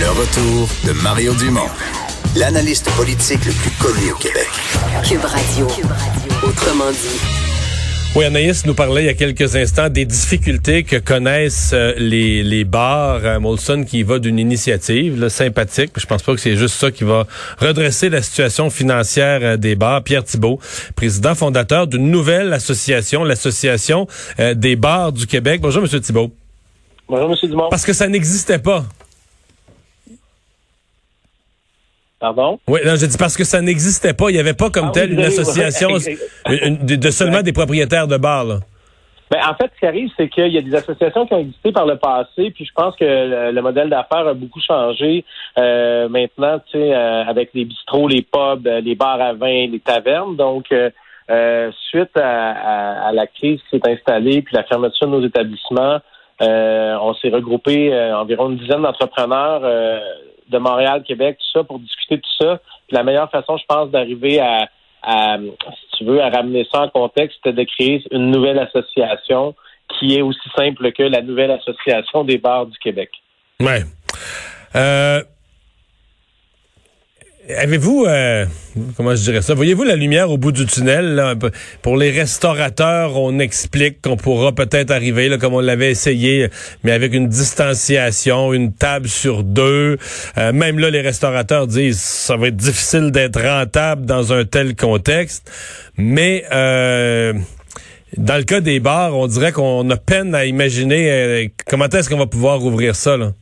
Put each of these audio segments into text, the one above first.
Le retour de Mario Dumont, l'analyste politique le plus connu au Québec. Cube Radio. Autrement dit. Oui, Anaïs nous parlait il y a quelques instants des difficultés que connaissent euh, les, les bars. Euh, Molson qui va d'une initiative là, sympathique. Je pense pas que c'est juste ça qui va redresser la situation financière euh, des bars. Pierre Thibault, président fondateur d'une nouvelle association, l'association des bars du Québec. Bonjour, Monsieur Thibault. Bonjour, M. Dumont. Parce que ça n'existait pas. Pardon? Oui, non, je dis parce que ça n'existait pas. Il n'y avait pas comme Ah telle oui, une association une- de, de seulement des propriétaires de bars. là. Ben, en fait, ce qui arrive, c'est qu'il y a des associations qui ont existé par le passé, puis je pense que le, le modèle d'affaires a beaucoup changé. Euh, maintenant, tu sais, euh, avec les bistrots, les pubs, euh, les bars à vin, les tavernes. Donc, euh, suite à, à- à la crise qui s'est installée, puis la fermeture de nos établissements, on s'est regroupé environ une dizaine d'entrepreneurs de Montréal, Québec, tout ça, pour discuter de tout ça. Puis la meilleure façon, je pense, d'arriver à, à, si tu veux, à ramener ça en contexte, c'était de créer une nouvelle association qui est aussi simple que la nouvelle association des bars du Québec. Ouais. Euh, Avez-vous, euh, comment je dirais ça, voyez-vous la lumière au bout du tunnel? là? Pour les restaurateurs, on explique qu'on pourra peut-être arriver, là, comme on l'avait essayé, mais avec une distanciation, une table sur deux. Euh, même là, les restaurateurs disent ça va être difficile d'être rentable dans un tel contexte. Mais euh, dans le cas des bars, on dirait qu'on a peine à imaginer euh, comment est-ce qu'on va pouvoir ouvrir ça. Là.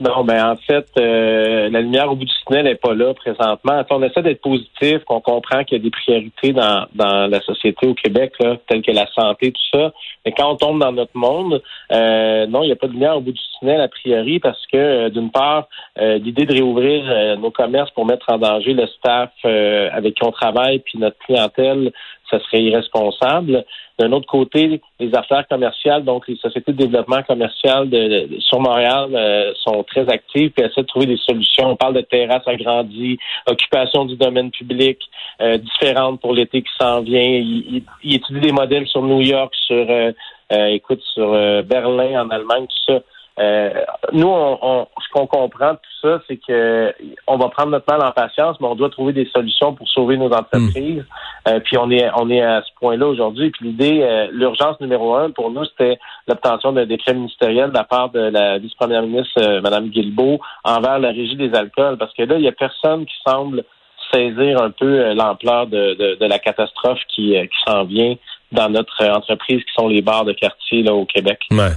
Non, ben en fait, euh, la lumière au bout du tunnel n'est pas là présentement. On essaie d'être positif, qu'on comprend qu'il y a des priorités dans, dans la société au Québec, là, telles que la santé, tout ça. Mais quand on tombe dans notre monde, euh, non, il n'y a pas de lumière au bout du tunnel a priori parce que, euh, d'une part, euh, l'idée de réouvrir euh, nos commerces pour mettre en danger le staff avec qui on travaille puis notre clientèle, ça serait irresponsable. D'un autre côté, les affaires commerciales, donc les sociétés de développement commercial de, de- sur Montréal euh, sont très actives et essaient de trouver des solutions. On parle de terrasses agrandies, occupation du domaine public euh, différentes pour l'été qui s'en vient. Ils, ils étudient des modèles sur New York, sur euh, euh, écoute, sur euh, Berlin en Allemagne, tout ça. Euh, nous, on, on- ce qu'on comprend de tout ça, c'est que on va prendre notre mal en patience, mais on doit trouver des solutions pour sauver nos entreprises. Euh, puis on est on est à ce point-là aujourd'hui. Puis l'idée, euh, l'urgence numéro un pour nous, c'était l'obtention d'un décret ministériel de la part de la vice-première ministre euh, Mme Guilbeault envers la régie des alcools, parce que là, il y a personne qui semble saisir un peu euh, l'ampleur de, de, de la catastrophe qui, qui s'en vient dans notre euh, entreprise, qui sont les bars de quartier là au Québec. Ouais.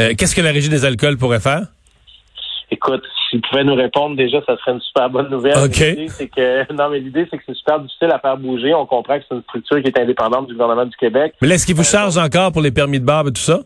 Euh, Qu'est-ce que la régie des alcools pourrait faire? Écoute, s'ils pouvaient nous répondre déjà, ça serait une super bonne nouvelle. L'idée, c'est que non, mais l'idée, c'est que c'est super difficile à faire bouger. On comprend que c'est une structure qui est indépendante du gouvernement du Québec. Mais est-ce qu'ils vous chargent encore pour les permis de barbe et tout ça?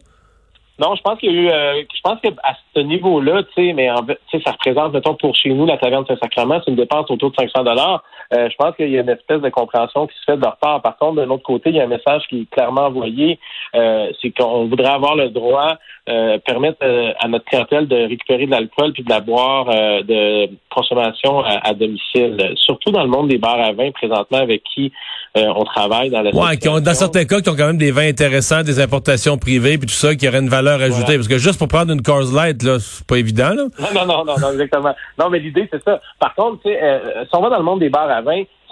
Non, je pense qu'il y a eu, euh, je pense qu'à ce niveau-là, tu sais, mais en ça représente, mettons, pour chez nous, la taverne Saint-Sacrement, c'est une dépense autour de 500 dollars. Euh, je pense qu'il y a une espèce de compréhension qui se fait de leur part. Par contre, de l'autre côté, il y a un message qui est clairement envoyé, euh, c'est qu'on voudrait avoir le droit, euh, permettre euh, à notre clientèle de récupérer de l'alcool puis de la boire euh, de consommation à, à domicile. Surtout dans le monde des bars à vin, présentement, avec qui euh, on travaille dans la Ouais, qui ont, dans certains cas, qui ont quand même des vins intéressants, des importations privées, puis tout ça, qui auraient une valeur ajoutée. Voilà. Parce que juste pour prendre une Coors Light, là, c'est pas évident, là. Non, non, non, non, non, exactement. Non, mais l'idée, c'est ça. Par contre, tu sais, euh, si on va dans le monde des bars à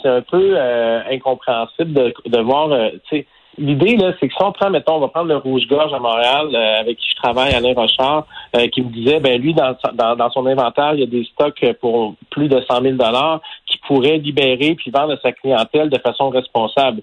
c'est un peu euh, incompréhensible de, de voir, euh, l'idée, là, c'est que si on prend, mettons, on va prendre le Rouge-Gorge à Montréal, euh, avec qui je travaille, Alain Rochard, qui me disait, ben lui, dans, dans, son inventaire, il y a des stocks pour plus de 100 000 qu'il pourrait libérer puis vendre à sa clientèle de façon responsable.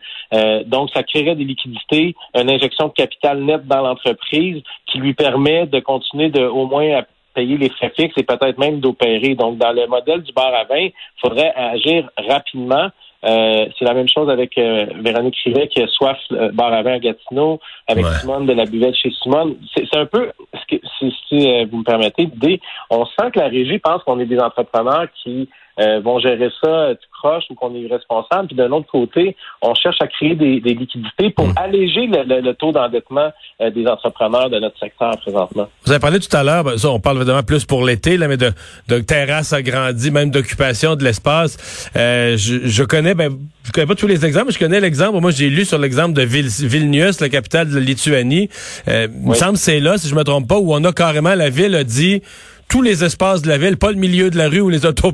Donc, ça créerait des liquidités, une injection de capital net dans l'entreprise qui lui permet de continuer de au moins payer les frais fixes et peut-être même d'opérer. Donc, dans le modèle du bar à vin, il faudrait agir rapidement. Euh, c'est la même chose avec euh, Véronique Rivet qui a soif euh, bar à vin à Gatineau, avec Ouais. Simone de la buvette chez Simone. C'est c'est un peu, ce que- si, si, euh, vous me permettez, l'idée, on sent que la régie pense qu'on est des entrepreneurs qui euh, vont gérer ça euh, tout croche ou qu'on est irresponsable. Puis d'un autre côté, on cherche à créer des, des liquidités pour Mm. alléger le, le- le taux d'endettement euh, des entrepreneurs de notre secteur présentement. Vous avez parlé tout à l'heure, ben, ça, on parle évidemment plus pour l'été, là, mais de, de terrasses agrandies, même d'occupation de l'espace. Euh, je, je connais, ben, je connais pas tous les exemples, mais je connais l'exemple. Moi, j'ai lu sur l'exemple de Vil- Vilnius, la capitale de la Lituanie. Euh, Il me semble que c'est là, si je me trompe pas, où on a carrément, la ville a dit, tous les espaces de la ville, pas le milieu de la rue où les autos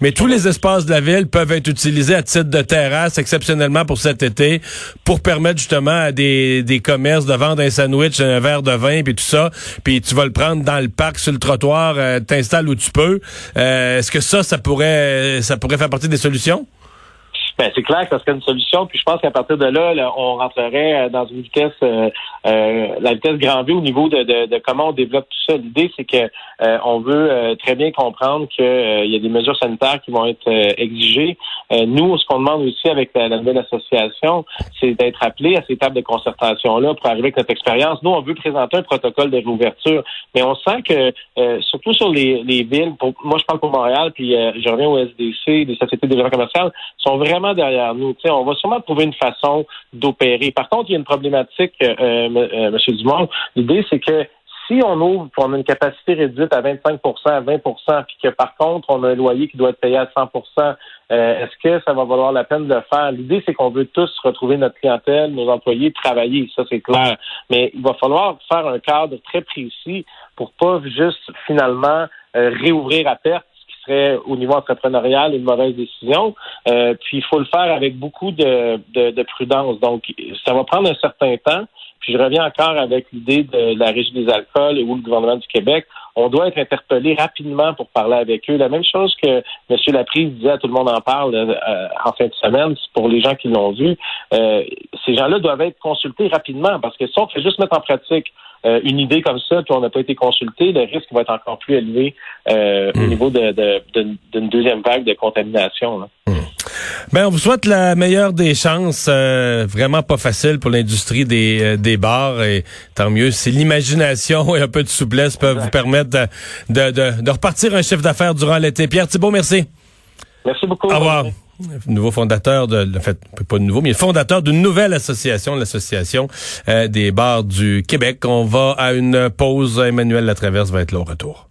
mais tous les espaces de la ville peuvent être utilisés à titre de terrasse, exceptionnellement pour cet été, pour permettre justement à des, des commerces de vendre un sandwich, un verre de vin, puis tout ça, puis tu vas le prendre dans le parc, sur le trottoir, euh, t'installes où tu peux. Euh, est-ce que ça, ça pourrait, ça pourrait faire partie des solutions? Ben, c'est clair que ça serait une solution. Puis je pense qu'à partir de là, on rentrerait euh, dans une vitesse, euh, euh, la vitesse grand V au niveau de, de, de, comment on développe tout ça. L'idée, c'est que on veut très bien comprendre qu'il y a des mesures sanitaires qui vont être exigées. nous, ce qu'on demande aussi avec la, nouvelle association, c'est d'être appelé à ces tables de concertation-là pour arriver avec notre expérience. Nous, on veut présenter un protocole de réouverture, mais on sent que, surtout sur les, les villes, pour, moi je parle pour Montréal, puis je reviens au SDC, des sociétés de développement commercial, sont vraiment derrière nous. on va sûrement trouver une façon d'opérer. Par contre, il y a une problématique, euh, euh, M. Dumont. L'idée, c'est que si on ouvre, on a une capacité réduite à 25 à 20% puis que par contre, on a un loyer qui doit être payé à 100% euh, est-ce que ça va valoir la peine de le faire? L'idée, c'est qu'on veut tous retrouver notre clientèle, nos employés, travailler, ça c'est clair. Mais il va falloir faire un cadre très précis pour pas juste finalement réouvrir à perte au niveau entrepreneurial une mauvaise décision. Euh, puis il faut le faire avec beaucoup de, de, prudence. Donc, ça va prendre un certain temps. Puis je reviens encore avec l'idée de la Régie des alcools ou le gouvernement du Québec. On doit être interpellé rapidement pour parler avec eux. La même chose que M. Laprise disait, tout le monde en parle euh, en fin de semaine, pour les gens qui l'ont vu. Euh, ces gens-là doivent être consultés rapidement parce que si on fait juste mettre en pratique euh, une idée comme ça, puis on n'a pas été consulté, le risque va être encore plus élevé euh, au hmm. niveau d'une de, deuxième vague de contamination. Hmm. Ben, on vous souhaite la meilleure des chances. Euh, vraiment pas facile pour l'industrie des, des bars. Et tant mieux si l'imagination et un peu de souplesse peuvent vous permettre de, de, de repartir un chiffre d'affaires durant l'été. Pierre Thibault, merci. Merci beaucoup. Au revoir nouveau fondateur de, en fait, pas nouveau, mais fondateur d'une nouvelle association, l'association euh, des bars du Québec. On va à une pause. Emmanuel Latraverse va être là au retour.